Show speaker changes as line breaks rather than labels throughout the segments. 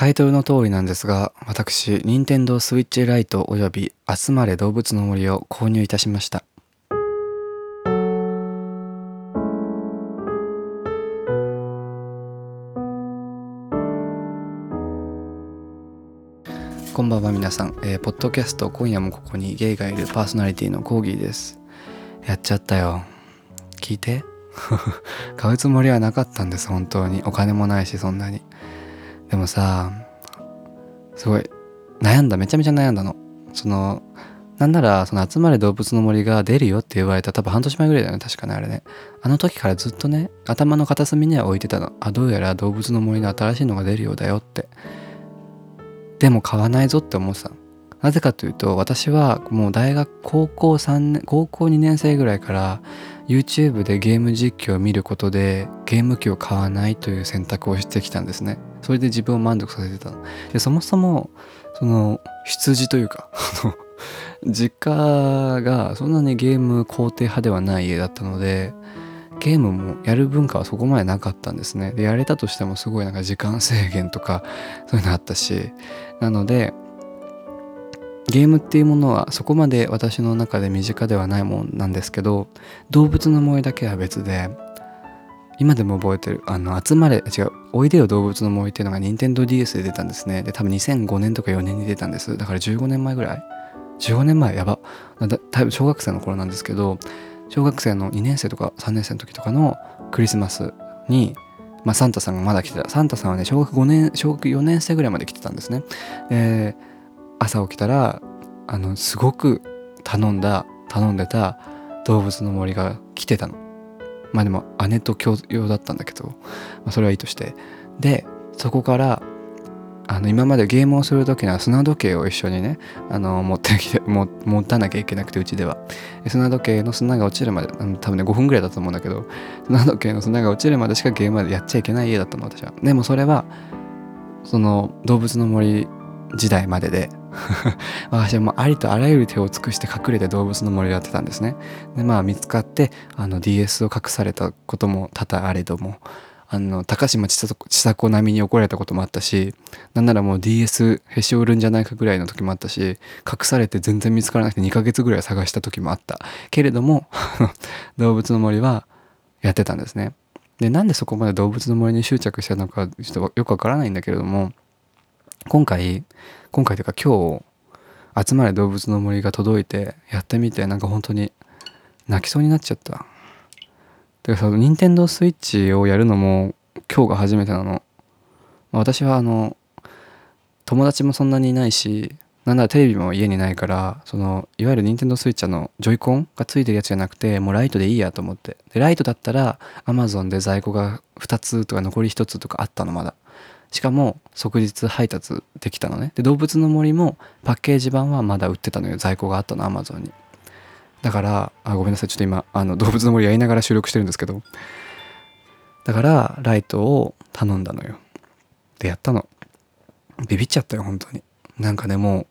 タイトルの通りなんですが、私、任天堂スイッチライトおよび集まれ動物の森を購入いたしました。こんばんは皆さん、えー、ポッドキャスト今夜もここにゲイがいるパーソナリティのコーギーです。やっちゃったよ。聞いて 買うつもりはなかったんです、本当に。お金もないし、そんなに。でもさ、すごい、悩んだ、めちゃめちゃ悩んだの。その、なんなら、その集まれ動物の森が出るよって言われた多分半年前ぐらいだよね、確かね、あれね。あの時からずっとね、頭の片隅には置いてたの。あ、どうやら動物の森の新しいのが出るようだよって。でも買わないぞって思ってた。なぜかというと、私はもう大学、高校3年、高校2年生ぐらいから YouTube でゲーム実況を見ることでゲーム機を買わないという選択をしてきたんですね。それで自分を満足させてた。で、そもそも、その、羊というか、実家がそんなにゲーム肯定派ではない家だったので、ゲームもやる文化はそこまでなかったんですね。で、やれたとしてもすごいなんか時間制限とかそういうのあったし、なので、ゲームっていうものはそこまで私の中で身近ではないもんなんですけど、動物の森だけは別で、今でも覚えてる、あの、集まれ、違う、おいでよ動物の森っていうのが NintendoDS で出たんですね。で、多分2005年とか4年に出たんです。だから15年前ぐらい ?15 年前やば。だ多分小学生の頃なんですけど、小学生の2年生とか3年生の時とかのクリスマスに、まあ、サンタさんがまだ来てた。サンタさんはね、小学5年、小学4年生ぐらいまで来てたんですね。で、朝起きたら、あの、すごく頼んだ、頼んでた動物の森が来てたの。まあでも姉と共用だったんだけど、まあ、それはいいとして。で、そこから、あの今までゲームをする時には砂時計を一緒にねあの持ってきて持たなきゃいけなくてうちでは砂時計の砂が落ちるまであの多分ね5分ぐらいだと思うんだけど砂時計の砂が落ちるまでしかゲームまでやっちゃいけない家だったの私はでもそれはその動物の森時代までで 私はもうありとあらゆる手を尽くして隠れて動物の森をやってたんですねでまあ見つかってあの DS を隠されたことも多々あれどもあの、高島千佐子並みに怒られたこともあったし、なんならもう DS へし折るんじゃないかぐらいの時もあったし、隠されて全然見つからなくて2ヶ月ぐらい探した時もあった。けれども、動物の森はやってたんですね。で、なんでそこまで動物の森に執着したのか、ちょっとよくわからないんだけれども、今回、今回というか今日、集まれ動物の森が届いて、やってみて、なんか本当に泣きそうになっちゃった。てかさ、任天堂スイッチをやるのも今日が初めてなの。私はあの、友達もそんなにいないし、なんならテレビも家にないから、その、いわゆる任天堂スイッチのジョイコンがついてるやつじゃなくて、もうライトでいいやと思って。で、ライトだったら Amazon で在庫が2つとか残り1つとかあったのまだ。しかも即日配達できたのね。で、動物の森もパッケージ版はまだ売ってたのよ。在庫があったの、Amazon に。だから、あ、ごめんなさい。ちょっと今、あの、動物の森やりながら収録してるんですけど。だから、ライトを頼んだのよ。で、やったの。ビビっちゃったよ、本当に。なんかね、もう、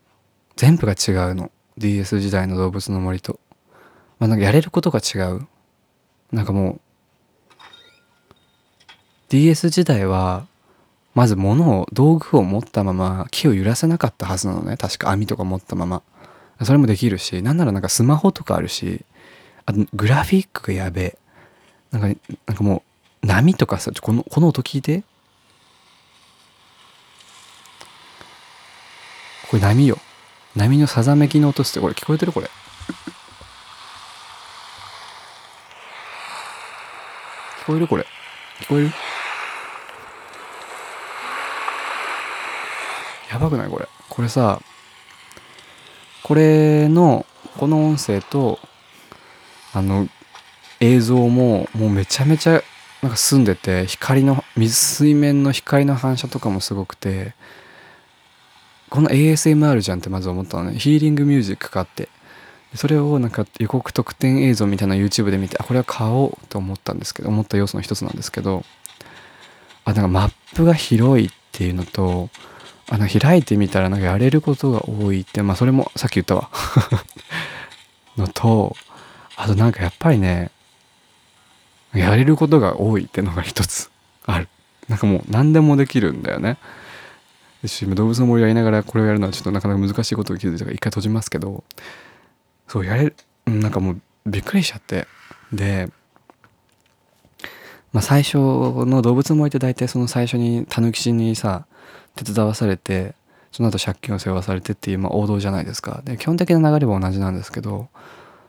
全部が違うの。DS 時代の動物の森と。まあ、なんかやれることが違う。なんかもう、DS 時代は、まず物を、道具を持ったまま木を揺らせなかったはずなのね。確か網とか持ったまま。それもできるし、なんならなんかスマホとかあるし、あとグラフィックがやべえ。なんか、なんかもう、波とかさ、この、この音聞いて。これ波よ。波のさざめきの音して、これ聞こえてるこれ。聞こえるこれ。聞こえる？やばくないこれ。これさ、これの、この音声と、あの、映像も、もうめちゃめちゃ、なんか澄んでて、光の、水水面の光の反射とかもすごくて、この ASMR じゃんってまず思ったのね。ヒーリングミュージックかって。それをなんか予告特典映像みたいな YouTube で見て、あ、これは買おうと思ったんですけど、思った要素の一つなんですけど、あ、なんかマップが広いっていうのと、あの開いてみたらなんかやれることが多いってまあそれもさっき言ったわ。のとあとなんかやっぱりねやれることが多いってのが一つある。なんかもう何でもできるんだよね。し動物の森やりながらこれをやるのはちょっとなかなか難しいことを気づいたから一回閉じますけどそうやれるなんかもうびっくりしちゃって。で、まあ、最初の動物の森って大体その最初にたぬきしにさ手伝わされてその後借金を背負わされてっていう、まあ、王道じゃないですか。で基本的な流れは同じなんですけど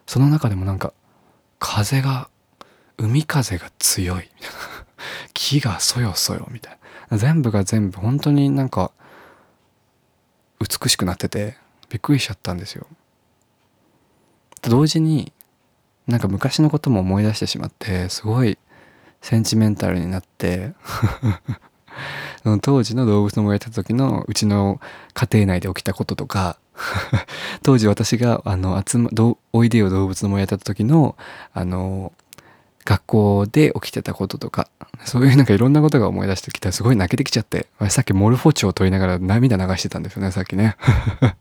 その中でもなんか風が海風が強い。木がそよそよみたいな。全部が全部本当になんか美しくなっててびっくりしちゃったんですよ。同時になんか昔のことも思い出してしまってすごいセンチメンタルになって 当時の動物の森やった時のうちの家庭内で起きたこととか 当時私があの集まおいでよ動物の森やった時のあの学校で起きてたこととかそういうなんかいろんなことが思い出してきたらすごい泣けてきちゃってさっきモルフォチを取りながら涙流してたんですよねさっきね。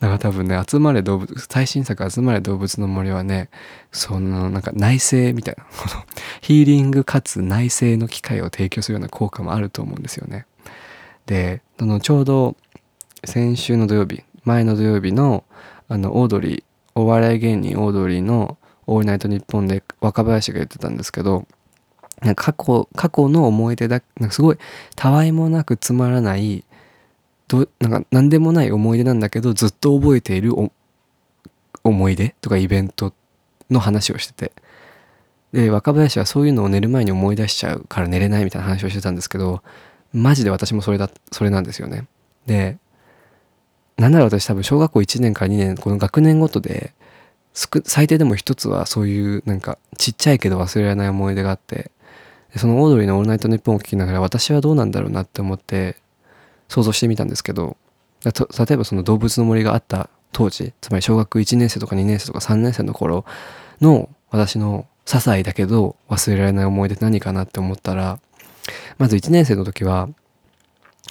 だから多分ね集まれ動物最新作集まれ動物の森はねそのなんか内省みたいなこの ヒーリングかつ内省の機会を提供するような効果もあると思うんですよね。でそのちょうど先週の土曜日前の土曜日のあのオードリーお笑い芸人オードリーの「オールナイトニッポン」で若林が言ってたんですけど過去過去の思い出だなんかすごいたわいもなくつまらないどなんか何でもない思い出なんだけどずっと覚えている思い出とかイベントの話をしてて。で若林はそういうのを寝る前に思い出しちゃうから寝れないみたいな話をしてたんですけどマジで私もそれだそれなんですよね。でなんなら私多分小学校1年から2年この学年ごとで最低でも一つはそういうなんかちっちゃいけど忘れられない思い出があってそのオードリーの「オールナイトニッポン」を聞きながら私はどうなんだろうなって思って想像してみたんですけど例えばその動物の森があった当時つまり小学1年生とか2年生とか3年生の頃の私の些細だけど忘れられない思い出って何かなって思ったらまず1年生の時は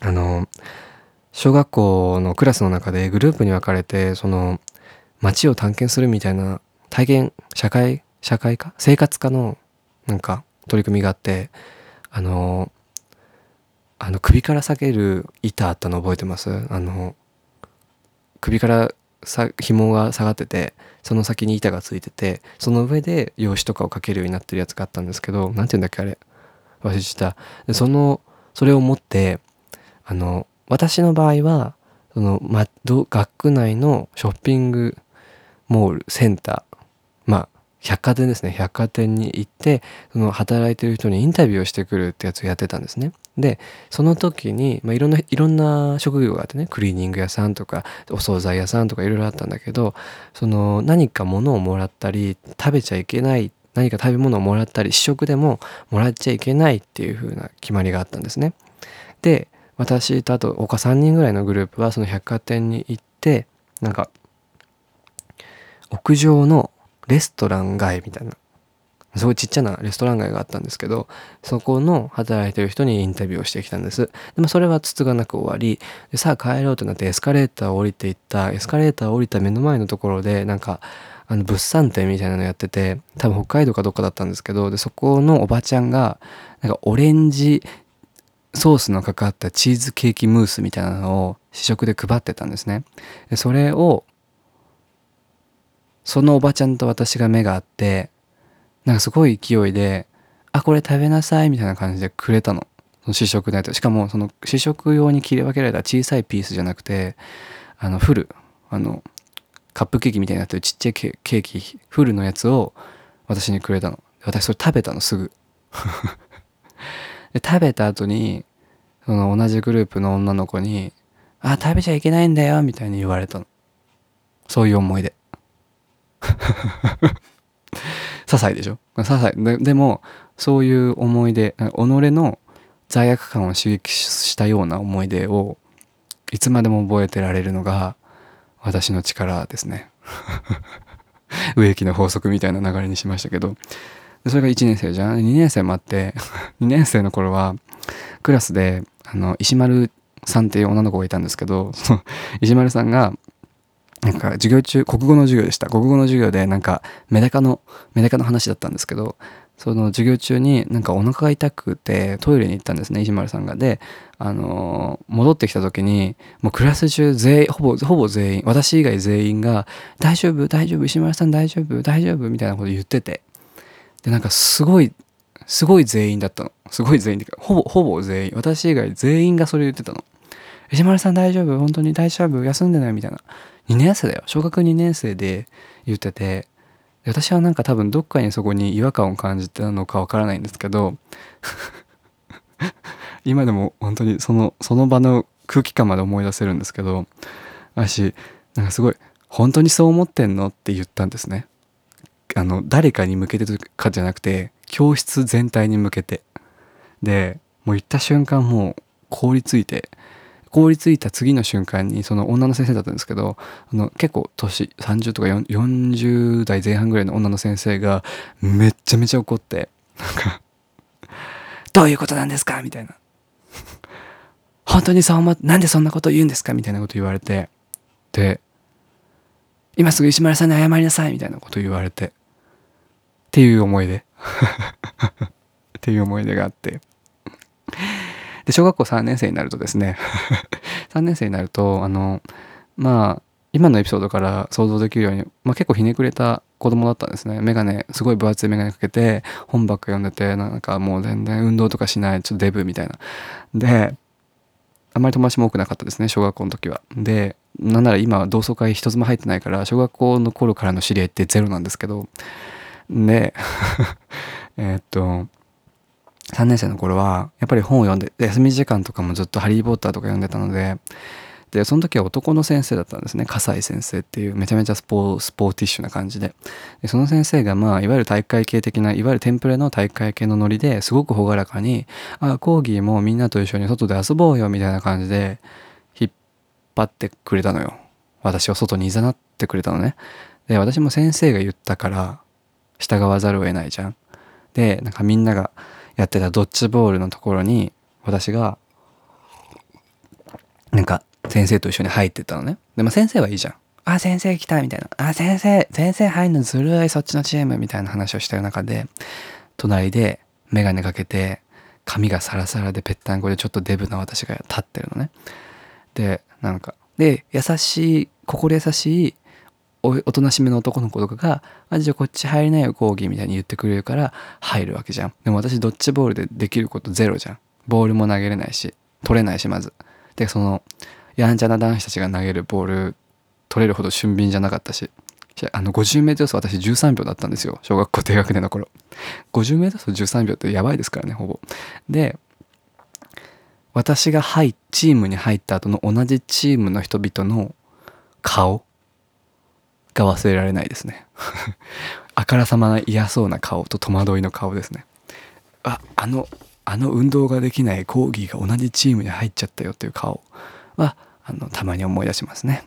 あの小学校のクラスの中でグループに分かれてその街を探検するみたいな体験社会社会科？生活科のなんか取り組みがあってあのあの首から下げる板あったの覚えてます？あの首からさ紐が下がっててその先に板がついててその上で用紙とかをかけるようになってるやつがあったんですけど何て言うんだっけあれ？忘れちゃった。でそのそれを持ってあの私の場合はその、ま、学区内のショッピングモールセンターまあ百貨店ですね。百貨店に行ってその働いてる人にインタビューをしてくるってやつをやってたんですね。でその時に、まあ、いろんないろんな職業があってねクリーニング屋さんとかお惣菜屋さんとかいろいろあったんだけどその何か物をもらったり食べちゃいけない何か食べ物をもらったり試食でももらっちゃいけないっていう風な決まりがあったんですね。で私とあと他3人ぐらいのグループはその百貨店に行ってなんか屋上のレストラン街みたいなすごいちっちゃなレストラン街があったんですけどそこの働いてる人にインタビューをしてきたんです。でもそれはつつがなく終わりでさあ帰ろうとなってエスカレーターを降りていったエスカレーターを降りた目の前のところでなんかあの物産展みたいなのやってて多分北海道かどっかだったんですけどでそこのおばちゃんがなんかオレンジソースのかかったチーズケーキムースみたいなのを試食で配ってたんですね。でそれをそのおばちゃんと私が目が合ってなんかすごい勢いで「あこれ食べなさい」みたいな感じでくれたの。その試食のやつ。しかもその試食用に切り分けられた小さいピースじゃなくてあのフル。あのカップケーキみたいになってるちっちゃいケーキフルのやつを私にくれたの。私それ食べたのすぐ。で食べた後にその同じグループの女の子に「あ食べちゃいけないんだよ」みたいに言われたの。そういう思い出。些細でしょ？些細ででもそういう思い出己の罪悪感を刺激したような思い出をいつまでも覚えてられるのが私の力ですね。植木の法則みたいな流れにしましたけど。それが1年生じゃん？2年生もあって 2年生の頃はクラスであの石丸さんっていう女の子がいたんですけど石丸さんがなんか授業中国語の授業でした。国語の授業でなんかメダカのメダカの話だったんですけどその授業中になんかお腹が痛くてトイレに行ったんですね石丸さんが。で、あのー、戻ってきた時にもうクラス中全員ほぼほぼ全員私以外全員が「大丈夫大丈夫石丸さん大丈夫大丈夫」みたいなこと言ってて。でなんかすごいすごい全員だったの。すごい全員ってかほぼほぼ全員私以外全員がそれ言ってたの。石丸さん大丈夫本当に大丈夫休んでないみたいな。2年生だよ小学2年生で言ってて私はなんか多分どっかにそこに違和感を感じてたのかわからないんですけど 今でも本当にそのその場の空気感まで思い出せるんですけど私なんかすごい「本当にそう思ってんの?」って言ったんですね。あの誰かに向けてとかじゃなくて教室全体に向けてでもう行った瞬間もう凍りついて凍りついた次の瞬間にその女の先生だったんですけどあの結構年30とか40代前半ぐらいの女の先生がめっちゃめちゃ怒ってなんか「どういうことなんですか?」みたいな「本当にそう思ってなんでそんなこと言うんですか?」みたいなこと言われてで「今すぐ石丸さんに謝りなさい」みたいなこと言われてっていう思い出 っていう思い出があってで小学校3年生になるとですね 3年生になるとあのまあ今のエピソードから想像できるように、まあ、結構ひねくれた子供だったんですね。メガネ、すごい分厚いメガネかけて、本ばっか読んでて、なんかもう全然運動とかしない、ちょっとデブみたいな。で、あんまり友達も多くなかったですね、小学校の時は。で、なんなら今同窓会一つも入ってないから、小学校の頃からの知り合いってゼロなんですけど、で、えっと、3年生の頃はやっぱり本を読んで休み時間とかもずっと「ハリー・ポッター」とか読んでたのででその時は男の先生だったんですね。葛西先生っていうめちゃめちゃスポスポーティッシュな感じで。でその先生がまあいわゆる体育会系的ないわゆるテンプレの体育会系のノリですごく朗らかに「あコーギーもみんなと一緒に外で遊ぼうよ」みたいな感じで引っ張ってくれたのよ。私を外にいざなってくれたのね。で私も先生が言ったから従わざるを得ないじゃん。でなんかみんながやってたドッジボールのところに私がなんか先生と一緒に入ってたのね。でも先生はいいじゃん。あ、先生来たみたいな。あ、先生、先生入んのずるい、そっちのチームみたいな話をしてる中で、隣でメガネかけて、髪がサラサラでぺったんこでちょっとデブな私が立ってるのね。で、なんか、で、優しい、心優しいおとなしめの男の子とかが「あじゃあこっち入りないよ講義」みたいに言ってくれるから入るわけじゃん。でも私ドッジボールでできることゼロじゃん。ボールも投げれないし取れないしまず。でそのやんちゃな男子たちが投げるボール取れるほど俊敏じゃなかったしあの 50m 走私13秒だったんですよ小学校低学年の頃。50m 走13秒ってやばいですからねほぼ。で私が入チームに入った後の同じチームの人々の顔が忘れられないですね。あからさまな嫌そうな顔と戸惑いの顔ですね。ああのあの運動ができないコーギーが同じチームに入っちゃったよっていう顔。はあのたまに思い出しますね。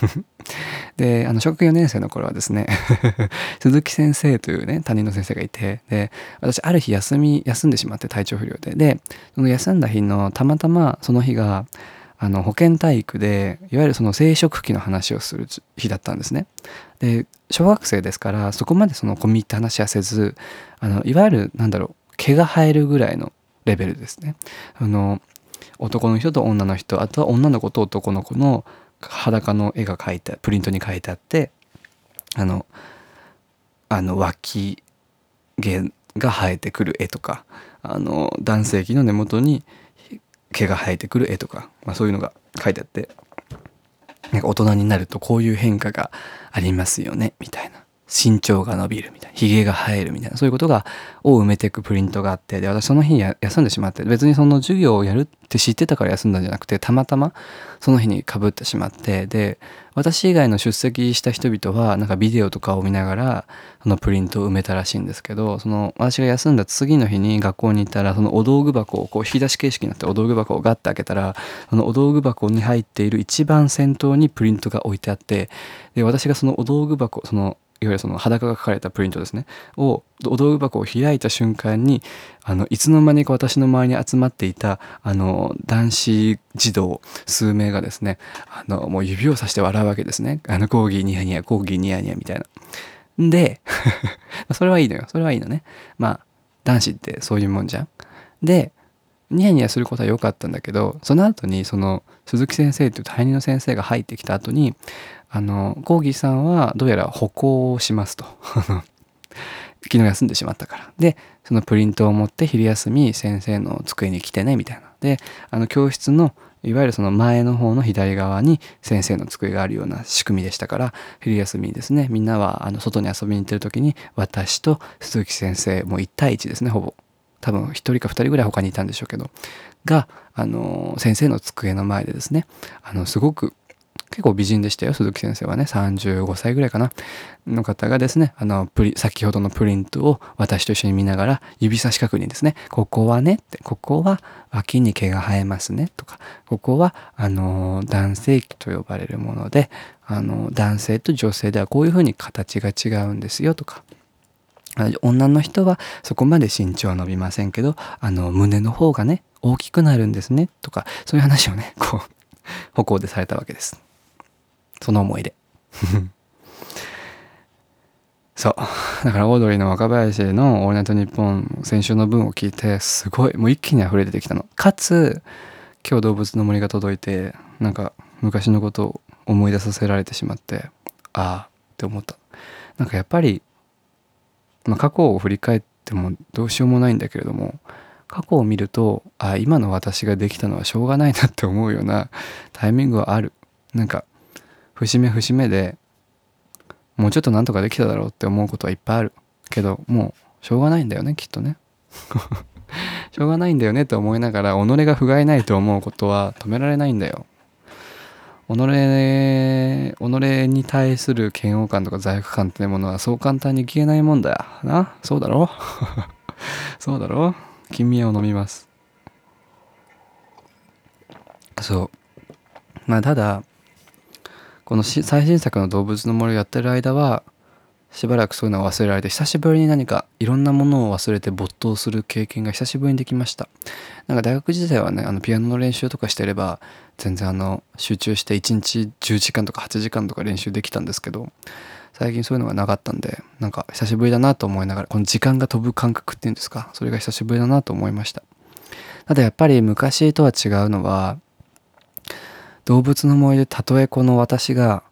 であの小学4年生の頃はですね 鈴木先生というね担任の先生がいてで私ある日休み休んでしまって体調不良で。でその休んだ日のたまたまその日があの保健体育でいわゆるその生殖器の話をする日だったんですね。で小学生ですからそこまでその込み入った話はせずあのいわゆるなんだろう毛が生えるぐらいのレベルですね。あの男の人と女の人あとは女の子と男の子の裸の絵が描いてプリントに書いてあってあのあの脇毛が生えてくる絵とかあの男性器の根元に毛が生えてくる絵とか、まあ、そういうのが書いてあってなんか大人になるとこういう変化がありますよねみたいな。身長が伸びるみたいな髭が生えるみたいなそういうことがを埋めていくプリントがあってで私その日に休んでしまって別にその授業をやるって知ってたから休んだんじゃなくてたまたまその日にかぶってしまってで私以外の出席した人々はなんかビデオとかを見ながらそのプリントを埋めたらしいんですけどその私が休んだ次の日に学校に行ったらそのお道具箱をこう引き出し形式になってお道具箱をガッて開けたらそのお道具箱に入っている一番先頭にプリントが置いてあってで私がそのお道具箱そのいわゆるその裸が書かれたプリントですね。をお道具箱を開いた瞬間にあのいつの間にか私の周りに集まっていたあの男子児童数名がですねあのもう指をさして笑うわけですね。あの講義ニヤニヤ講義ニヤニヤみたいな。で それはいいのよ。それはいいのね。まあ男子ってそういうもんじゃん。でニヤニヤすることは良かったんだけどその後にその鈴木先生っていう担任の先生が入ってきた後にあのコーギーさんはどうやら歩行をしますと。昨日休んでしまったから。でそのプリントを持って昼休み先生の机に来てねみたいな。であの教室のいわゆるその前の方の左側に先生の机があるような仕組みでしたから昼休みにですねみんなはあの外に遊びに行ってる時に私と鈴木先生もう1対1ですねほぼ。多分1人か2人ぐらい他にいたんでしょうけどがあの先生の机の前でですねあのすごく結構美人でしたよ鈴木先生はね。35歳ぐらいかな。の方がですねあのプリ先ほどのプリントを私と一緒に見ながら指差し確認ですね。ここはねってここは脇に毛が生えますねとかここはあの男性器と呼ばれるものであの男性と女性ではこういうふうに形が違うんですよとか女の人はそこまで身長伸びませんけどあの胸の方がね大きくなるんですねとかそういう話をね こう歩行でされたわけです。その思い出 そう。だからオードリーの若林の「オールナイトニッポン」先週の分を聞いてすごいもう一気に溢れ出てきたの。かつ今日動物の森が届いてなんか昔のことを思い出させられてしまってああって思った。なんかやっぱり、まあ、過去を振り返ってもどうしようもないんだけれども過去を見るとあ今の私ができたのはしょうがないなって思うようなタイミングはある。なんか節目節目でもうちょっとなんとかできただろうって思うことはいっぱいある。けどもうしょうがないんだよねきっとね。しょうがないんだよねって思いながら己が不甲斐ないと思うことは止められないんだよ。己己に対する嫌悪感とか罪悪感ってものはそう簡単に消えないもんだよな。そうだろ？そうだろ？金宮を飲みます。そう。まあただこの最新作の動物の森をやってる間はしばらくそういうのを忘れられて久しぶりに何かいろんなものを忘れて没頭する経験が久しぶりにできました。なんか大学時代はねあのピアノの練習とかしてれば全然あの集中して1日10時間とか8時間とか練習できたんですけど最近そういうのがなかったんでなんか久しぶりだなと思いながらこの時間が飛ぶ感覚っていうんですか？それが久しぶりだなと思いました。ただやっぱり昔とは違うのは動物の森でたとえこの私が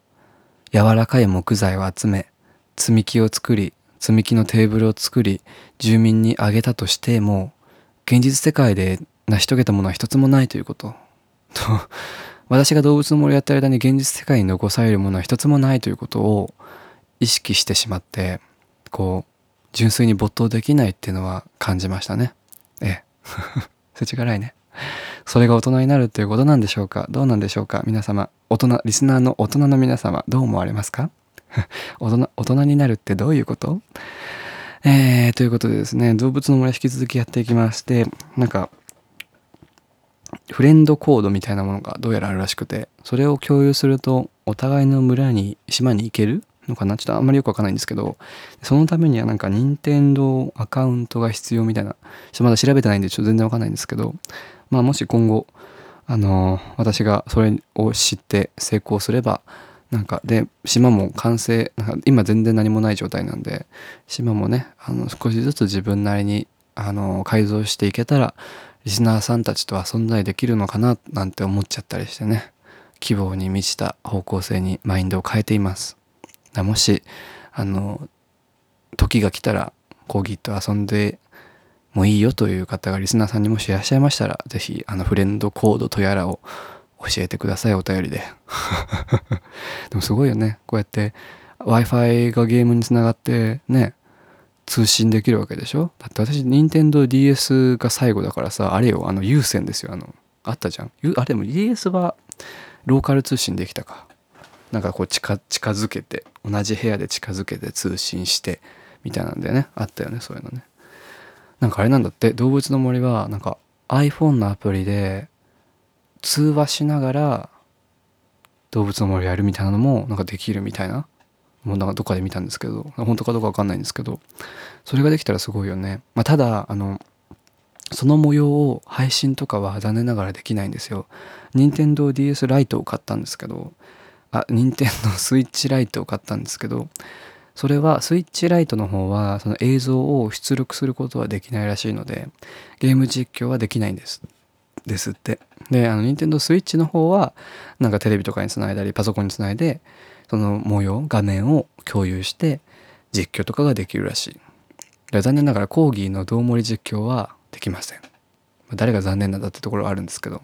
柔らかい木材を集め積み木を作り積み木のテーブルを作り住民にあげたとしても現実世界で成し遂げたものは一つもないということ。と私が動物の森をやってる間に現実世界に残されるものは一つもないということを意識してしまってこう純粋に没頭できないっていうのは感じましたね。ええ。世知辛いね。それが大人になるっていうことなんでしょうか？どうなんでしょうか？皆様、大人、リスナーの大人の皆様、どう思われますか？大人、大人になるってどういうこと？えー、ということでですね、動物の森引き続きやっていきまして、なんか、フレンドコードみたいなものがどうやらあるらしくて、それを共有すると、お互いの村に、島に行けるのかな？ちょっとあんまりよくわかんないんですけど、そのためにはなんか任天堂アカウントが必要みたいな、ちょっとまだ調べてないんでちょっと全然わかんないんですけど、まあ、もし今後、あの私がそれを知って成功すればなんかで島も完成なんか今全然何もない状態なんで島もねあの少しずつ自分なりにあの改造していけたらリスナーさんたちと遊んだりできるのかななんて思っちゃったりしてね希望に満ちた方向性にマインドを変えていますもしあの時が来たらコーギーと遊んでもいいよという方がリスナーさんにもしいらっしゃいましたら、ぜひ、あの、フレンドコードとやらを教えてください、お便りで。でもすごいよね。こうやって Wi-Fi がゲームにつながってね、通信できるわけでしょ？だって私、任天堂 d s が最後だからさ、あれよ、あの、有線ですよ。あの、あったじゃん。あ、でも DS はローカル通信できたか。なんかこう近近づけて、同じ部屋で近づけて通信して、みたいなんだよね。あったよね、そういうのね。なんかあれなんだって？動物の森はなんか iPhone のアプリで通話しながら動物の森やるみたいなのもなんかできるみたいなもうなんかどっかで見たんですけど本当かどうかわかんないんですけどそれができたらすごいよね、まあ、ただあのその模様を配信とかは残念ながらできないんですよ。任天堂 d s ライトを買ったんですけどあ任天堂スイッチライトを買ったんですけどそれはスイッチライトの方はその映像を出力することはできないらしいのでゲーム実況はできないんです。ですって。であの任天堂スイッチの方はなんかテレビとかにつないだりパソコンにつないでその模様画面を共有して実況とかができるらしい。残念ながらコーギーのどう盛り実況はできません。誰が残念なんだってところはあるんですけど。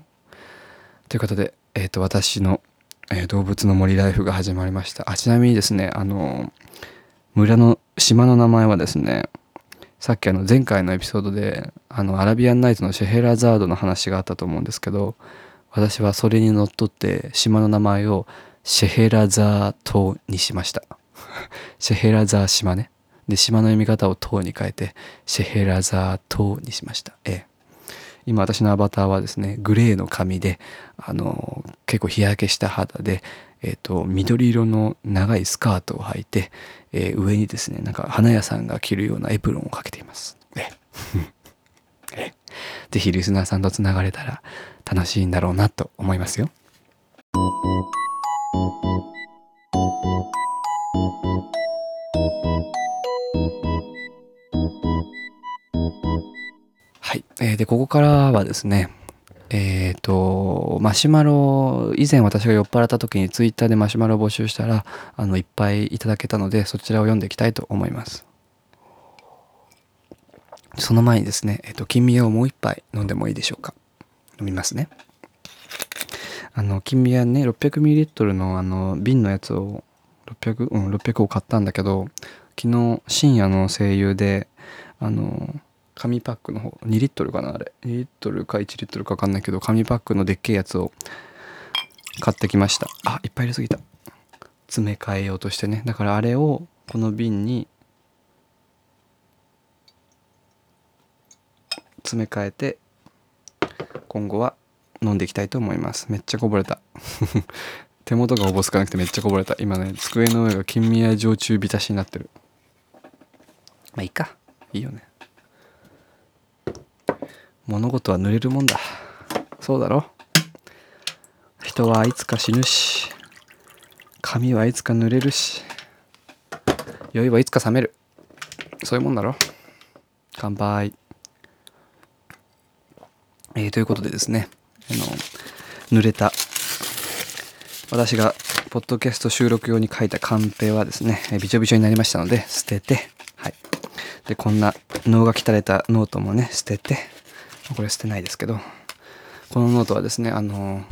ということで、えーと、私の、えー、動物の森ライフが始まりました。あちなみにですねあの村の島の名前はですねさっきあの前回のエピソードであのアラビアンナイトのシェヘラザードの話があったと思うんですけど私はそれにのっとって島の名前をシェヘラザー島にしました。シェヘラザー島ね。で島の読み方を島に変えてシェヘラザー島にしました。ええ。今私のアバターはですねグレーの髪であの結構日焼けした肌で、えーと、緑色の長いスカートを履いて、えー、上にですねなんか花屋さんが着るようなエプロンをかけています。ええ。ぜひリスナーさんとつながれたら楽しいんだろうなと思いますよ。はい。えー、で、ここからはですね、えっ、ー、と、マシュマロ、以前私が酔っ払った時にツイッターでマシュマロを募集したら、あの、いっぱいいただけたので、そちらを読んでいきたいと思います。その前にですね、えっ、ー、と、金宮をもう一杯飲んでもいいでしょうか。飲みますね。あの、金宮ね、600ml のあの、瓶のやつを、600、うん、600を買ったんだけど、昨日深夜の声優で、あの、紙パックの方2リットルかなあれ。2リットルか1リットルか分かんないけど紙パックのでっけえやつを買ってきました。あいっぱい入れすぎた。詰め替えようとしてね。だからあれをこの瓶に詰め替えて今後は飲んでいきたいと思います。めっちゃこぼれた。手元がおぼつかなくてめっちゃこぼれた。今ね机の上が金宮焼酎浸しになってる。まあいいか。いいよね。物事は濡れるもんだ。そうだろ。人はいつか死ぬし髪はいつか濡れるし酔いはいつか冷める。そういうもんだろ。乾杯。えー、ということでですねあの濡れた私がポッドキャスト収録用に書いたカンペはですねびちょびちょになりましたので捨ててはい。でこんな脳が汚れたノートもね捨ててこれ捨てないですけどこのノートはですねあの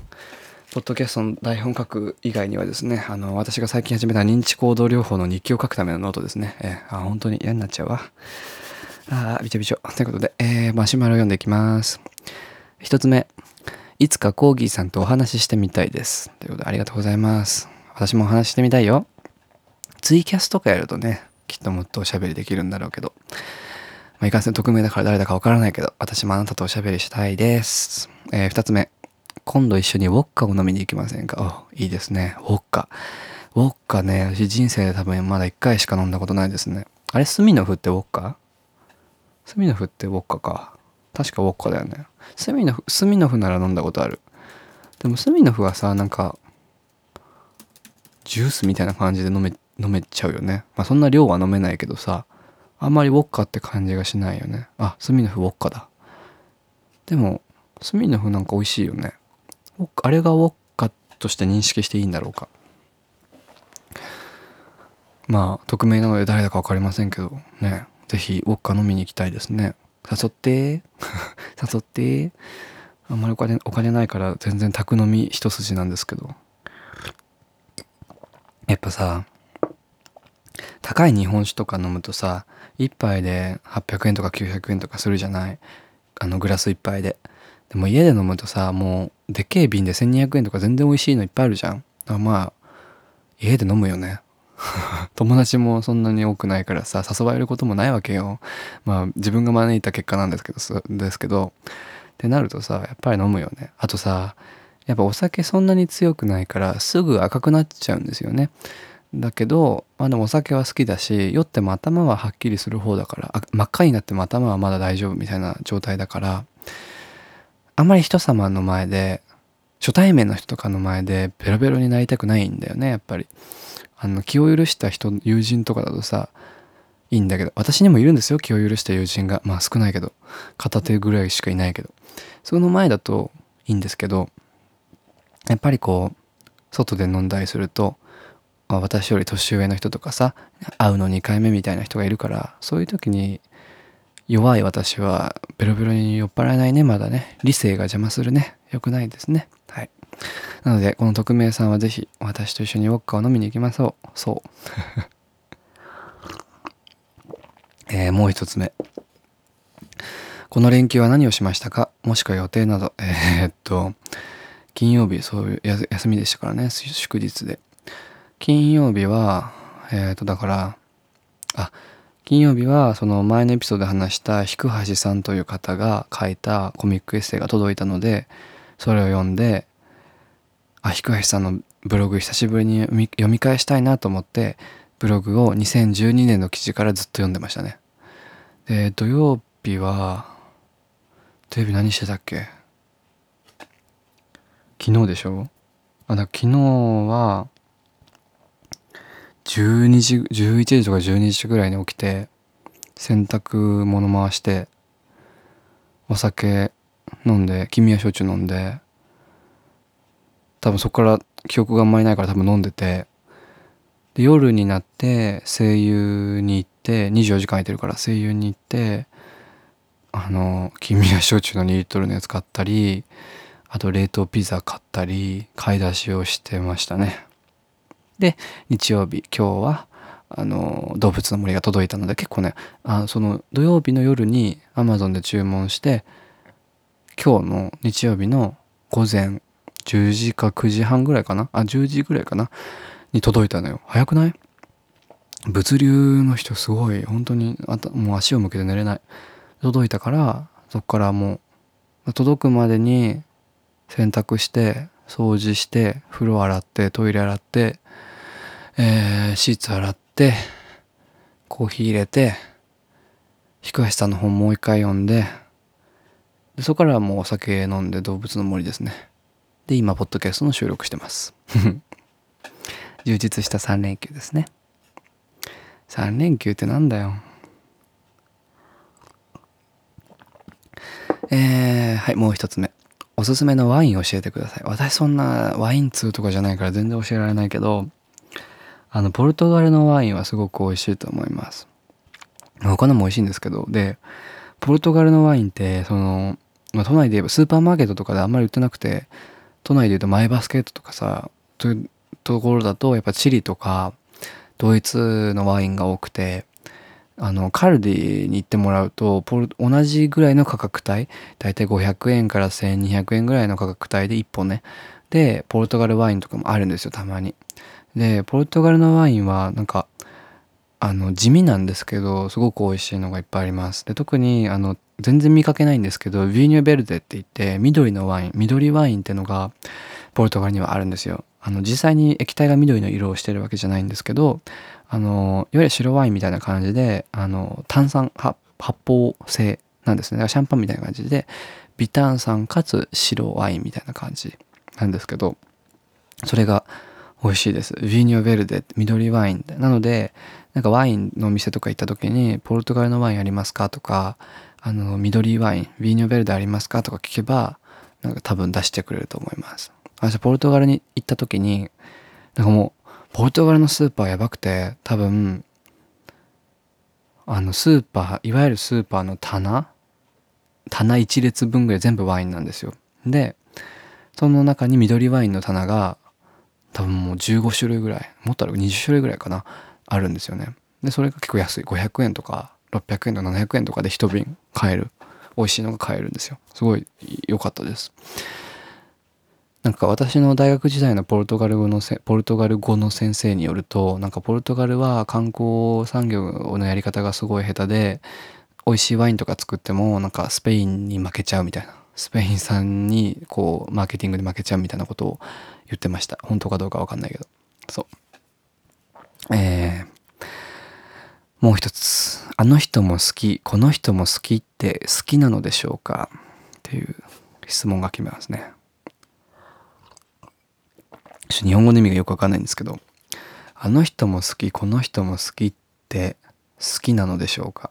ポッドキャストの台本書く以外にはですねあの私が最近始めた認知行動療法の日記を書くためのノートですね、えー、あ本当に嫌になっちゃうわ。あびちょびちょ。ということで、えー、マシュマロ読んでいきます。一つ目。いつかコーギーさんとお話ししてみたいですということでありがとうございます私もお話ししてみたいよツイキャスとかやるとねきっともっとおしゃべりできるんだろうけどまあ、いかんせん匿名だから誰だかわからないけど、私もあなたとおしゃべりしたいです。えー、二つ目。今度一緒にウォッカを飲みに行きませんか？お、いいですね。ウォッカ。ウォッカね、私人生で多分まだ一回しか飲んだことないですね。あれ、スミノフってウォッカ？スミノフってウォッカか。確かウォッカだよね。スミノフ、スミノフなら飲んだことある。でもスミノフはさ、なんか、ジュースみたいな感じで飲め、飲めちゃうよね。まあそんな量は飲めないけどさ、あんまりウォッカって感じがしないよね。あ、スミノフウォッカだ。でも、スミノフなんか美味しいよね。あれがウォッカとして認識していいんだろうか。まあ、匿名なので誰だか分かりませんけど、ね、ぜひウォッカ飲みに行きたいですね。誘って。誘って。あんまりお金、お金ないから全然宅飲み一筋なんですけど。やっぱさ、高い日本酒とか飲むとさ、1杯で800円とか900円とかするじゃない？あのグラス1杯で。でも家で飲むとさもうでっけえ瓶で1200円とか全然美味しいのいっぱいあるじゃん。だからまあ家で飲むよね。友達もそんなに多くないからさ誘われることもないわけよ。まあ自分が招いた結果なんですけどですけど。ってなるとさやっぱり飲むよね。あとさやっぱお酒そんなに強くないからすぐ赤くなっちゃうんですよね。だけど、まあでもお酒は好きだし、酔っても頭ははっきりする方だから、真っ赤になっても頭はまだ大丈夫みたいな状態だから、あんまり人様の前で、初対面の人とかの前でベロベロになりたくないんだよね、やっぱり。あの気を許した人友人とかだとさいいんだけど私にもいるんですよ気を許した友人が。まあ少ないけど。片手ぐらいしかいないけど。その前だといいんですけどやっぱりこう外で飲んだりすると私より年上の人とかさ会うの2回目みたいな人がいるからそういう時に弱い私はベロベロに酔っ払えないねまだね。理性が邪魔するね。良くないですね。なのでこの匿名さんは是非私と一緒にウォッカを飲みに行きましょう。そう。えー、もう一つ目。この連休は何をしましたか？もしくは予定など。えー、っと金曜日そういう休みでしたからね。祝日で。金曜日はえっ、とだからあ金曜日はその前のエピソードで話した菊橋さんという方が書いたコミックエッセイが届いたのでそれを読んであ菊橋さんのブログ久しぶりに読み返したいなと思ってブログを2012年の記事からずっと読んでましたね。で土曜日は土曜日何してたっけ？昨日でしょ？あだ昨日は12時11時とか12時ぐらいに起きて洗濯物回してお酒飲んで君は焼酎飲んで多分そこから記憶があんまりないから多分飲んでて。で夜になって声優に行って24時間空いてるから声優に行ってあの君は焼酎の2リットルのやつ買ったりあと冷凍ピザ買ったり買い出しをしてましたね。で日曜日今日はあの動物の森が届いたので結構ねあその土曜日の夜に Amazon で注文して今日の日曜日の午前10時か9時半ぐらいかな？あ10時ぐらいかな？に届いたのよ。早くない？物流の人すごい。本当にあたもう足を向けて寝れない。届いたからそっからもう届くまでに洗濯して掃除して風呂洗ってトイレ洗って、えー、シーツ洗ってコーヒー入れて彦橋さんの本もう一回読んででそこからはもうお酒飲んで動物の森ですね。で今ポッドキャストの収録してます 充実した3連休ですね3連休ってなんだよえー、はいもう一つ目おすすめのワイン教えてください。私そんなワイン通とかじゃないから全然教えられないけど、あの、ポルトガルのワインはすごく美味しいと思います。他のも美味しいんですけど、で、ポルトガルのワインって、その、まあ、都内で言えばスーパーマーケットとかであんまり売ってなくて、都内で言うとマイバスケットとかさ、というところだと、やっぱチリとか、ドイツのワインが多くて、あのカルディに行ってもらうと同じぐらいの価格帯大体500円から1200円ぐらいの価格帯で1本ね。でポルトガルワインとかもあるんですよたまに。でポルトガルのワインはなんかあの地味なんですけどすごく美味しいのがいっぱいありますで特にあの全然見かけないんですけどビーニュベルデって言って緑のワイン緑ワインってのがポルトガルにはあるんですよあの実際に液体が緑の色をしてるわけじゃないんですけどあのいわゆる白ワインみたいな感じであの炭酸発泡性なんですねシャンパンみたいな感じで微炭酸かつ白ワインみたいな感じなんですけどそれが美味しいです。ヴィーニョベルデ緑ワインで。なので、なんかワインのお店とか行った時に、ポルトガルのワインありますか？とか、あの、緑ワイン、ヴィーニョベルデありますか？とか聞けば、なんか多分出してくれると思います。私、ポルトガルに行った時に、なんかもう、ポルトガルのスーパーやばくて、多分、あの、スーパー、いわゆるスーパーの棚棚一列分ぐらい全部ワインなんですよ。で、その中に緑ワインの棚が、多分もう15種類ぐらい、もっとある20種類ぐらいかな、あるんですよね。で、それが結構安い。500円とか、600円とか700円とかで一瓶買える。美味しいのが買えるんですよ。すごい良かったです。なんか私の大学時代のポルトガル語のポルトガル語の先生によるとなんかポルトガルは観光産業のやり方がすごい下手で美味しいワインとか作ってもなんかスペインに負けちゃうみたいなスペインさんにこうマーケティングで負けちゃうみたいなことを言ってました本当かどうかわかんないけどそうえー、もう一つ。あの人も好きこの人も好きって好きなのでしょうか？っていう質問が決めますね。日本語の意味がよくわかんないんですけど、あの人も好きこの人も好きって好きなのでしょうか？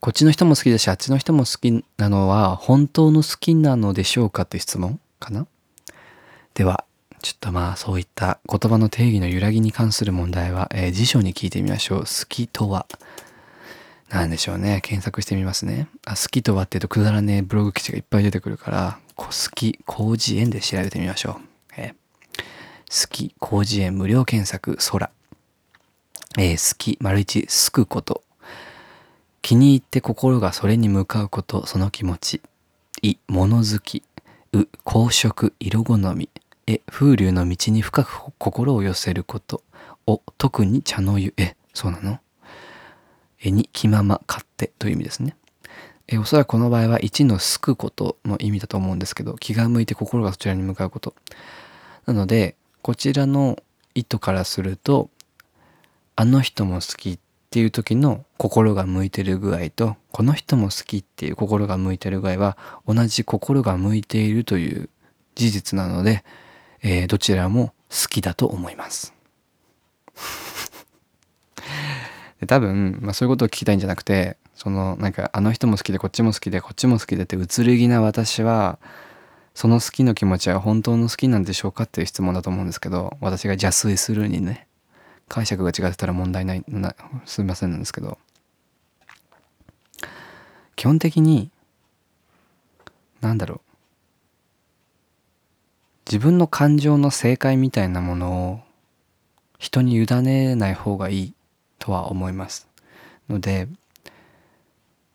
こっちの人も好きだしあっちの人も好きなのは本当の好きなのでしょうかって質問かな？ではちょっとまあそういった言葉の定義の揺らぎに関する問題は、えー、辞書に聞いてみましょう。好きとは何でしょうね。検索してみますね。あ好きとはって言うとくだらねえブログ記事がいっぱい出てくるから、好き、広辞苑で調べてみましょう。えー、好き、広辞苑無料検索、空。えー、好き、丸一、すくこと。気に入って心がそれに向かうこと、その気持ち。い、物好き。う、公職、色好み。え、風流の道に深く心を寄せること。お、特に茶の湯。え、そうなの？えに、気まま、勝手という意味ですね。え、おそらくこの場合は1のすくことの意味だと思うんですけど、気が向いて心がそちらに向かうこと。なので、こちらの意図からすると、あの人も好きっていう時の心が向いてる具合と、この人も好きっていう心が向いてる具合は、同じ心が向いているという事実なので、えー、どちらも好きだと思います。で多分、まあ、そういうことを聞きたいんじゃなくてそのなんかあの人も好きでこっちも好きでこっちも好きでって移り気な私はその好きの気持ちは本当の好きなんでしょうかっていう質問だと思うんですけど私が邪推するにね解釈が違ってたら問題ないなすみませんなんですけど基本的になんだろう自分の感情の正解みたいなものを人に委ねない方がいいとは思いますので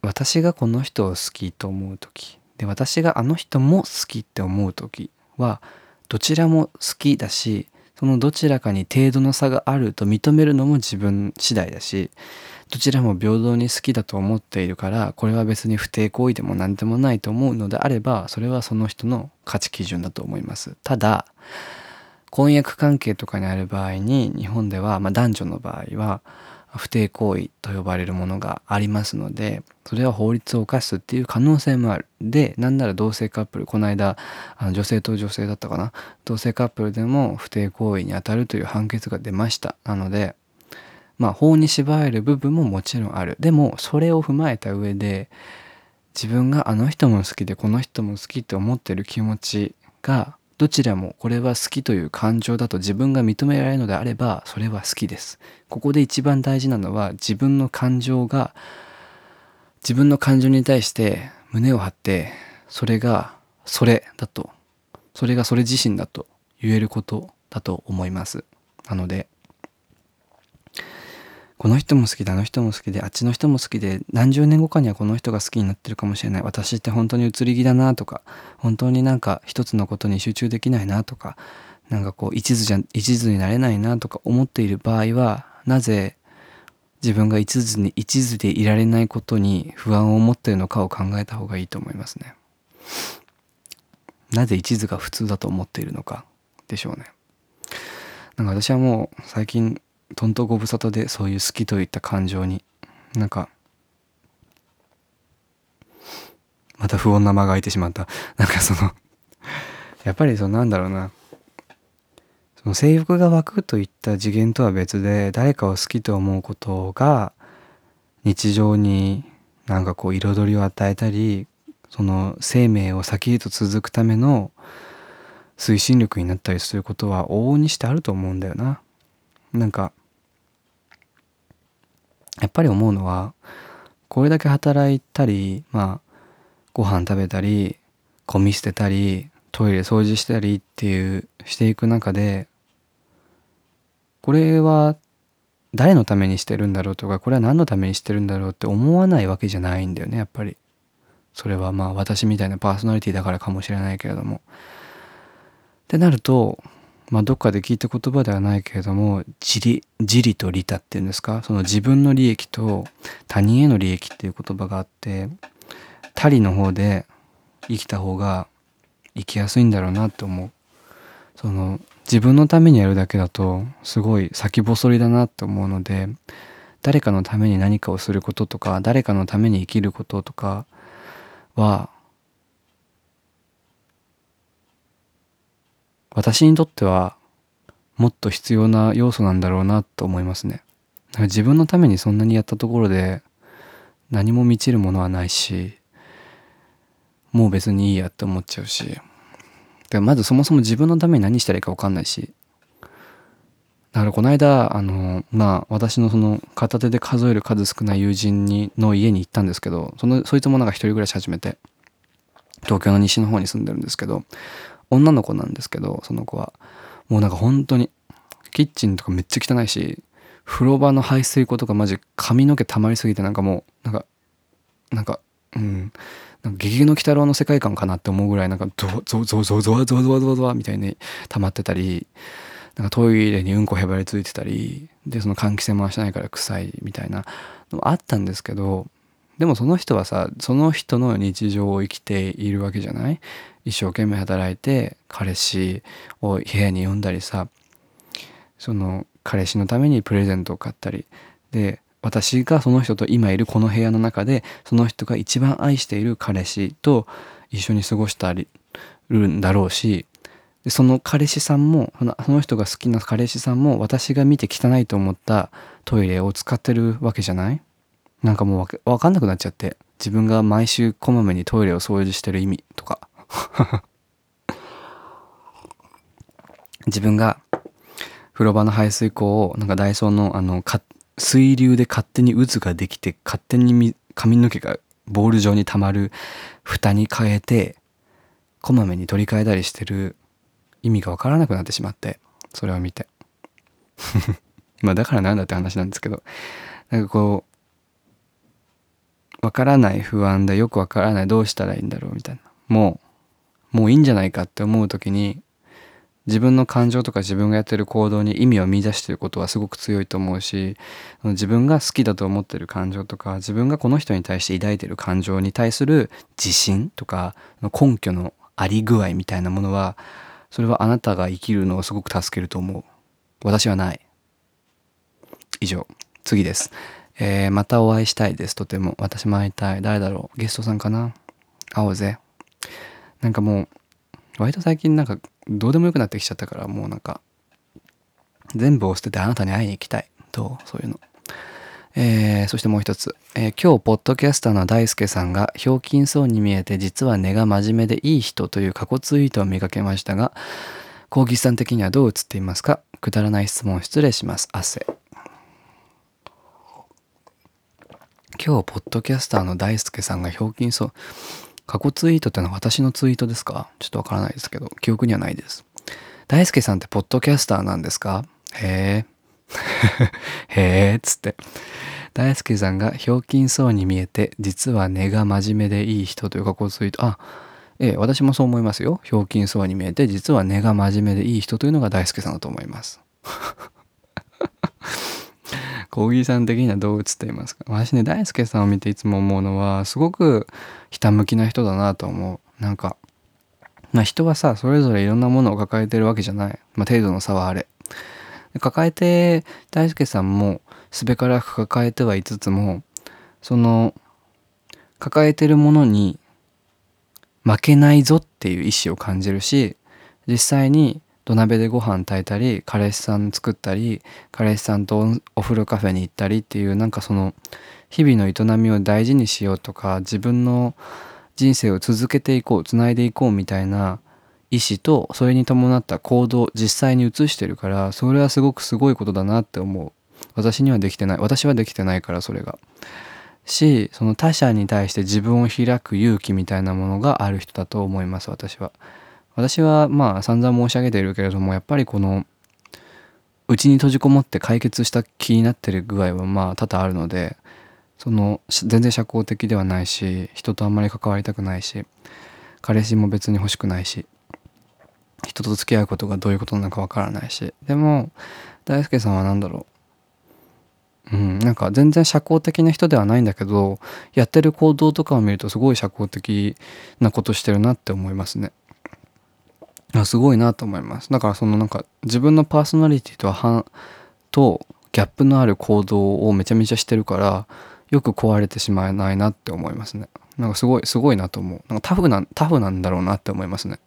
私がこの人を好きと思う時で私があの人も好きって思う時はどちらも好きだしそのどちらかに程度の差があると認めるのも自分次第だしどちらも平等に好きだと思っているからこれは別に不貞行為でも何でもないと思うのであればそれはその人の価値基準だと思います。ただ婚約関係とかにある場合に日本では、まあ、男女の場合は不貞行為と呼ばれるものがありますのでそれは法律を犯すっていう可能性もある。でなんなら同性カップルこの間あの女性と女性だったかな？同性カップルでも不貞行為にあたるという判決が出ました。なのでまあ法に縛られる部分ももちろんある。でもそれを踏まえた上で自分があの人も好きでこの人も好きって思ってる気持ちがどちらもこれは好きという感情だと自分が認められるのであればそれは好きです。ここで一番大事なのは自分の感情が自分の感情に対して胸を張ってそれがそれだとそれがそれ自身だと言えることだと思います。なのでこの人も好きであの人も好きであっちの人も好きで何十年後かにはこの人が好きになってるかもしれない私って本当に移り気だなとか本当になんか一つのことに集中できないなとかなんかこう一途じゃ一途になれないなとか思っている場合はなぜ自分が一途に一途でいられないことに不安を持っているのかを考えた方がいいと思いますね。なぜ一途が普通だと思っているのかでしょうね。なんか私はもう最近とんとご無沙汰でそういう好きといった感情になんかまた不穏な間が空いてしまった なんかそのやっぱりそのなんだろうなその性欲が湧くといった次元とは別で誰かを好きと思うことが日常になんかこう彩りを与えたりその生命を先へと続くための推進力になったりすることは往々にしてあると思うんだよな。なんかやっぱり思うのはこれだけ働いたりまあご飯食べたりゴミ捨てたりトイレ掃除したりっていうしていく中でこれは誰のためにしてるんだろうとかこれは何のためにしてるんだろうって思わないわけじゃないんだよねやっぱり。それはまあ私みたいなパーソナリティだからかもしれないけれども。ってなるとまあ、どっかで聞いた言葉ではないけれども自利自利と利他っていうんですか？その自分の利益と他人への利益っていう言葉があって他利の方で生きた方が生きやすいんだろうなって思う。その自分のためにやるだけだとすごい先細りだなって思うので誰かのために何かをすることとか誰かのために生きることとかは私にとってはもっと必要な要素なんだろうなと思いますね。自分のためにそんなにやったところで何も満ちるものはないしもう別にいいやって思っちゃうしでまずそもそも自分のために何したらいいか分かんないしだからこの間あのまあ私のその片手で数える数少ない友人にの家に行ったんですけどそのそいつもなんか一人暮らし始めて東京の西の方に住んでるんですけど女の子なんですけどその子は。もうなんか本当にキッチンとかめっちゃ汚いし風呂場の排水溝とかマジ髪の毛たまりすぎてなんかもうなんかなんかうん。なんか「ゲゲの鬼太郎」の世界観かなって思うぐらいなんかゾゾゾゾゾワゾワゾワゾワゾワみたいに溜まってたりなんかトイレにうんこへばりついてたりでその換気扇回してないから臭いみたいなのもあったんですけどでもその人はさその人の日常を生きているわけじゃない？一生懸命働いて彼氏を部屋に呼んだりさその彼氏のためにプレゼントを買ったり。で私がその人と今いるこの部屋の中でその人が一番愛している彼氏と一緒に過ごしたりるんだろうしでその彼氏さんもその人が好きな彼氏さんも私が見て汚いと思ったトイレを使ってるわけじゃない？なんかもうわかんなくなっちゃって自分が毎週こまめにトイレを掃除してる意味とか。自分が風呂場の排水口をなんかダイソーのあの水流で勝手に渦ができて勝手に髪の毛がボール状に溜まる蓋に変えてこまめに取り替えたりしてる意味がわからなくなってしまってそれを見て。まあだからなんだって話なんですけどなんかこうわからない不安でよくわからないどうしたらいいんだろうみたいな。もうもういいんじゃないかって思う時に自分の感情とか自分がやってる行動に意味を見出してることはすごく強いと思うし自分が好きだと思ってる感情とか自分がこの人に対して抱いてる感情に対する自信とか根拠のあり具合みたいなものはそれはあなたが生きるのをすごく助けると思う。私はない。以上。次です、えー、またお会いしたいです。とても。私も会いたい。誰だろう。ゲストさんかな？会おうぜ。なんかもう割と最近なんかどうでもよくなってきちゃったからもうなんか全部を捨ててあなたに会いに行きたい。どうそういうの。えー、そしてもう一つ、えー、今日ポッドキャスターの大輔さんがひょうきんそうに見えて実は根が真面目でいい人という過去ツイートを見かけましたがコーギーさん的にはどう映っていますか？くだらない質問失礼します。汗。今日ポッドキャスターの大輔さんがひょうきんそう過去ツイートってのは私のツイートですか？ちょっとわからないですけど、記憶にはないです。大輔さんってポッドキャスターなんですか？へえ。へえ、つって。大輔さんがひょうきんそうに見えて、実は根が真面目でいい人という過去ツイート。あ、ええ、私もそう思いますよ。ひょうきんそうに見えて、実は根が真面目でいい人というのが大輔さんだと思います。コーギーさん的にはどう映っていますか？私ね、大輔さんを見ていつも思うのは、すごくひたむきな人だなと思う。なんか、まあ人はさ、それぞれいろんなものを抱えてるわけじゃない。まあ程度の差はあれ。抱えて、大輔さんもすべからく抱えてはいつつも、その、抱えてるものに負けないぞっていう意志を感じるし、実際に土鍋でご飯炊いたり彼氏さん作ったり彼氏さんとお風呂カフェに行ったりっていうなんかその日々の営みを大事にしようとか自分の人生を続けていこうつないでいこうみたいな意思とそれに伴った行動実際に移してるからそれはすごくすごいことだなって思う。私にはできてない。私はできてないからそれが。しその他者に対して自分を開く勇気みたいなものがある人だと思います私は。私はまあ散々申し上げているけれどもやっぱりこのうちに閉じこもって解決した気になってる具合はまあ多々あるのでその全然社交的ではないし人とあんまり関わりたくないし彼氏も別に欲しくないし人と付き合うことがどういうことなのかわからないしでも大輔さんは何だろううんなんか全然社交的な人ではないんだけどやってる行動とかを見るとすごい社交的なことしてるなって思いますね。すごいなと思います。だからそのなんか自分のパーソナリティとはとギャップのある行動をめちゃめちゃしてるからよく壊れてしまえないなって思いますね。なんかすごいすごいなと思う。なんかタフなタフなんだろうなって思いますね。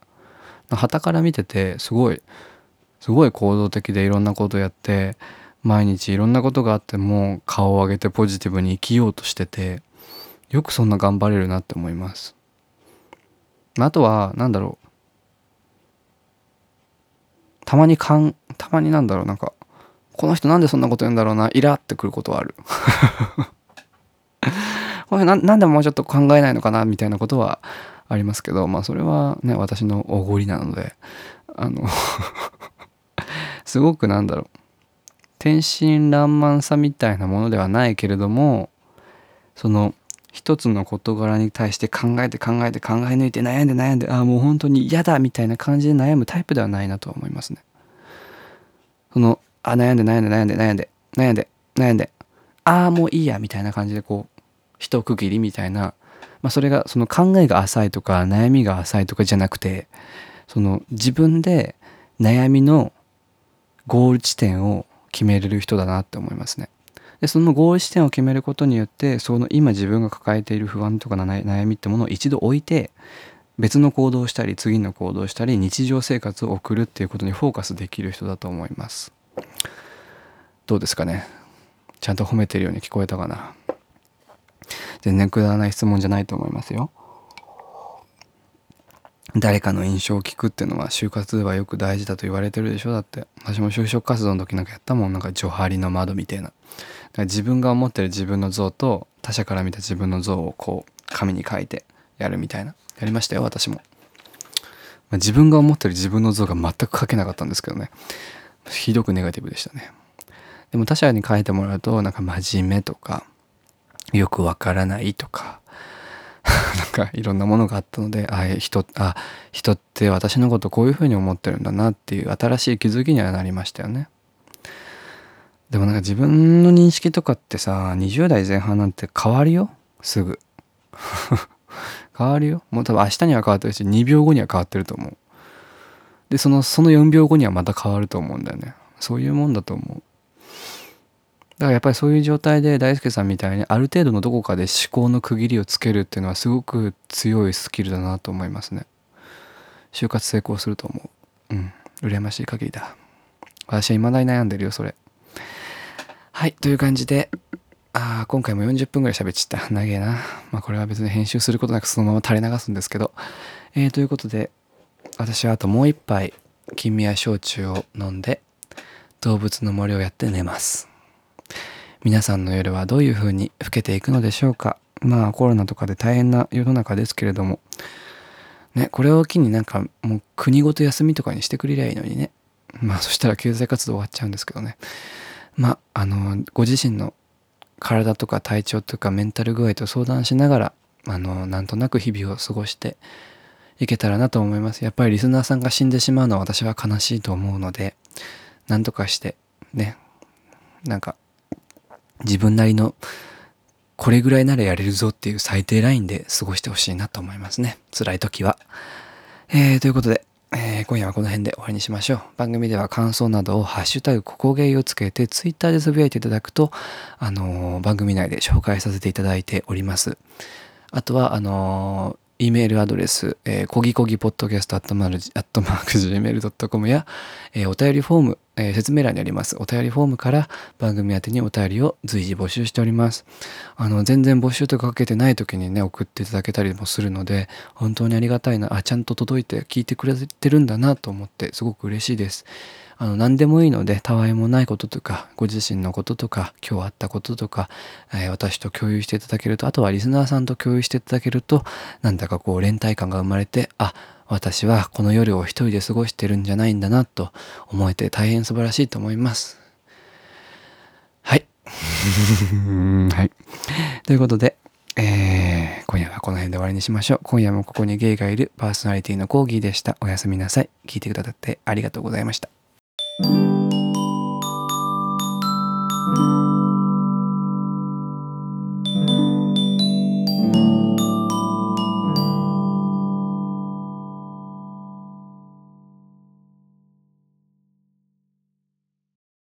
旗から見ててすごいすごい行動的でいろんなことやって毎日いろんなことがあっても顔を上げてポジティブに生きようとしててよくそんな頑張れるなって思いますあとは何だろうたまにかんたまになんだろうなんかこの人なんでそんなこと言うんだろうなイラってくることはある。これななんでもうちょっと考えないのかなみたいなことはありますけどまあそれはね私のおごりなのであの すごくなんだろう。天真爛漫さみたいなものではないけれどもその一つの事柄に対して考えて考えて考え抜いて悩んで悩んでああもう本当に嫌だみたいな感じで悩むタイプではないなと思いますね。そのあ悩んで悩んで悩んで悩んで悩んで悩んでああもういいやみたいな感じでこう一区切りみたいな、まあ、それがその考えが浅いとか悩みが浅いとかじゃなくてその自分で悩みのゴール地点を決めれる人だなって思いますね。でそのゴール地点を決めることによってその今自分が抱えている不安とか悩みってものを一度置いて別の行動をしたり次の行動をしたり日常生活を送るっていうことにフォーカスできる人だと思います。どうですかね？ちゃんと褒めてるように聞こえたかな？全然くだらない質問じゃないと思いますよ。誰かの印象を聞くっていうのは就活はよく大事だと言われてるでしょ？だって私も就職活動の時なんかやったもん。なんかジョハリの窓みたいな。自分が思ってる自分の像と他者から見た自分の像をこう紙に書いてやるみたいな。やりましたよ私も、まあ、自分が思ってる自分の像が全く書けなかったんですけどね。ひどくネガティブでしたね。でも他者に書いてもらうとなんか真面目とかよくわからないとか なんかいろんなものがあったのであ人あ人って私のことこういうふうに思ってるんだなっていう新しい気づきにはなりましたよね。でもなんか自分の認識とかってさ20代前半なんて変わるよ？すぐ 変わるよ？もう多分明日には変わってるし2秒後には変わってると思うでそのその4秒後にはまた変わると思うんだよねそういうもんだと思うだからやっぱりそういう状態で大輔さんみたいにある程度のどこかで思考の区切りをつけるっていうのはすごく強いスキルだなと思いますね。就活成功すると思う。うん。羨ましい限りだ。私は未だに悩んでるよ、それ。はい。という感じで、ああ、今回も40分ぐらい喋っちゃった。長えな。まあこれは別に編集することなくそのまま垂れ流すんですけど。えー、ということで、私はあともう一杯、金宮焼酎を飲んで、動物の森をやって寝ます。皆さんの夜はどういう風に更けていくのでしょうかまあコロナとかで大変な世の中ですけれどもねこれを機になんかもう国ごと休みとかにしてくれりゃいいのにねまあそしたら経済活動終わっちゃうんですけどねまあのご自身の体とか体調とかメンタル具合と相談しながらあのなんとなく日々を過ごしていけたらなと思いますやっぱりリスナーさんが死んでしまうのは私は悲しいと思うのでなんとかしてねなんか自分なりのこれぐらいならやれるぞっていう最低ラインで過ごしてほしいなと思いますね。辛い時は。えー、ということで、今夜はこの辺で終わりにしましょう。番組では感想などをハッシュタグここゲイをつけてツイッターでつぶやいていただくと、あのー、番組内で紹介させていただいております。あとは、あの E メールアドレス、えー、こぎこぎポッドキャストアットマーク Gmail.com や、えー、お便りフォーム、えー、説明欄にありますお便りフォームから番組宛にお便りを随時募集しております。あの、全然募集とかかけてない時にね、送っていただけたりもするので、本当にありがたいな、あ、ちゃんと届いて聞いてくれてるんだなと思ってすごく嬉しいです。あの何でもいいのでたわいもないこととかご自身のこととか今日あったこととか、えー、私と共有していただけるとあとはリスナーさんと共有していただけるとなんだかこう連帯感が生まれてあ私はこの夜を一人で過ごしてるんじゃないんだなと思えて大変素晴らしいと思います。はい。はい。ということで、えー、今夜はこの辺で終わりにしましょう。今夜もここにゲイがいるパーソナリティのコーギーでした。おやすみなさい。聞いてくださってありがとうございました。thank you